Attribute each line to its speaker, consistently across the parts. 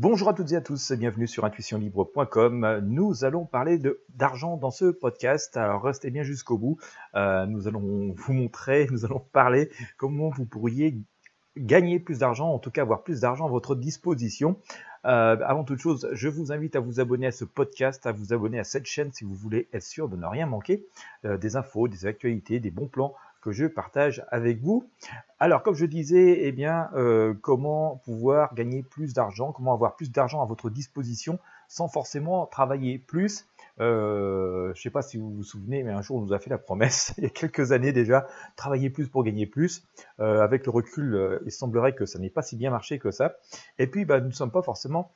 Speaker 1: Bonjour à toutes et à tous, bienvenue sur intuitionlibre.com. Nous allons parler d'argent dans ce podcast, alors restez bien jusqu'au bout. Euh, nous allons vous montrer, nous allons parler comment vous pourriez gagner plus d'argent, en tout cas avoir plus d'argent à votre disposition. Euh, avant toute chose, je vous invite à vous abonner à ce podcast, à vous abonner à cette chaîne si vous voulez être sûr de ne rien manquer, euh, des infos, des actualités, des bons plans que je partage avec vous. Alors, comme je disais, eh euh, comment pouvoir gagner plus d'argent, comment avoir plus d'argent à votre disposition sans forcément travailler plus? Euh, je ne sais pas si vous vous souvenez, mais un jour on nous a fait la promesse, il y a quelques années déjà, travailler plus pour gagner plus. Euh, avec le recul, il semblerait que ça n'ait pas si bien marché que ça. Et puis, bah, nous ne sommes pas forcément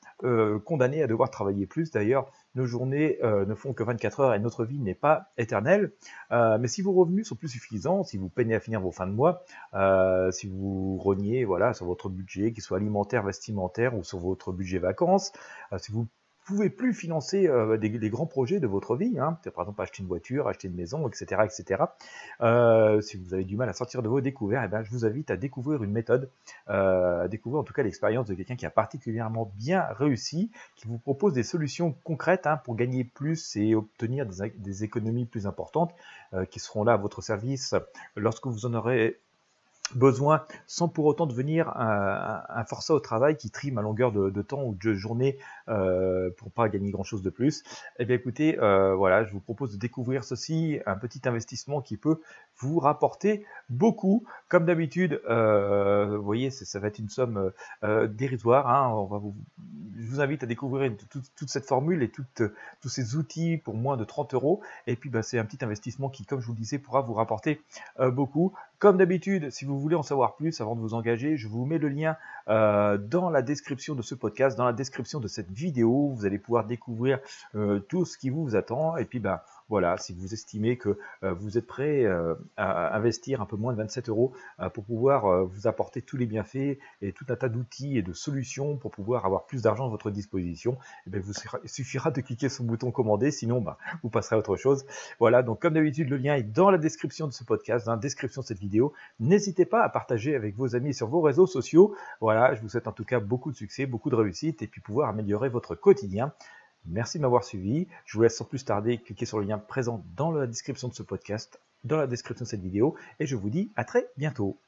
Speaker 1: condamnés à devoir travailler plus. D'ailleurs, nos journées ne font que 24 heures et notre vie n'est pas éternelle. mais si vos revenus sont plus suffisants, si vous peinez à finir vos fins de mois, si vous reniez voilà, sur votre budget, qu'il soit alimentaire, vestimentaire ou sur votre budget vacances, euh, si vous pouvez plus financer euh, des, grands projets de votre vie, hein, par exemple acheter une voiture, acheter une maison, etc., etc. Euh, si vous avez du mal à sortir de vos découvertes, eh ben, je vous invite à découvrir une méthode, à découvrir en tout cas l'expérience de quelqu'un qui a particulièrement bien réussi, qui vous propose des solutions concrètes hein, pour gagner plus et obtenir des économies plus importantes, qui seront là à votre service lorsque vous en aurez besoin sans pour autant devenir un, forçat au travail qui trime à longueur de, temps ou de journée euh, pour pas gagner grand chose de plus. Eh bien écoutez, euh, voilà, je vous propose de découvrir ceci, un petit investissement qui peut vous rapporter beaucoup. Comme d'habitude, euh, vous voyez, ça va être une somme euh, dérisoire. Hein, on va vous, je vous invite à découvrir toute, cette formule et tous ces outils pour moins de 30 euros. Et puis, bah, c'est un petit investissement qui, comme je vous le disais, pourra vous rapporter euh, beaucoup. Comme d'habitude, si vous voulez en savoir plus avant de vous engager, je vous mets le lien euh, dans la description de ce podcast, dans la description de cette vidéo. Vous allez pouvoir découvrir euh, tout ce qui vous attend. Et puis, bah, voilà, si vous estimez que euh, vous êtes prêt euh, à investir un peu moins de 27 euros euh, pour pouvoir vous apporter tous les bienfaits et tout un tas d'outils et de solutions pour pouvoir avoir plus d'argent à votre disposition, eh bien, vous, il suffira de cliquer sur le bouton commander, sinon bah, vous passerez à autre chose. Voilà, donc comme d'habitude, le lien est dans la description de ce podcast, dans la description de cette vidéo. N'hésitez pas à partager avec vos amis sur vos réseaux sociaux. Voilà, je vous souhaite en tout cas beaucoup de succès, beaucoup de réussite et puis pouvoir améliorer votre quotidien. Merci de m'avoir suivi. Je vous laisse sans plus tarder cliquer sur le lien présent dans la description de ce podcast, dans la description de cette vidéo, et je vous dis à très bientôt.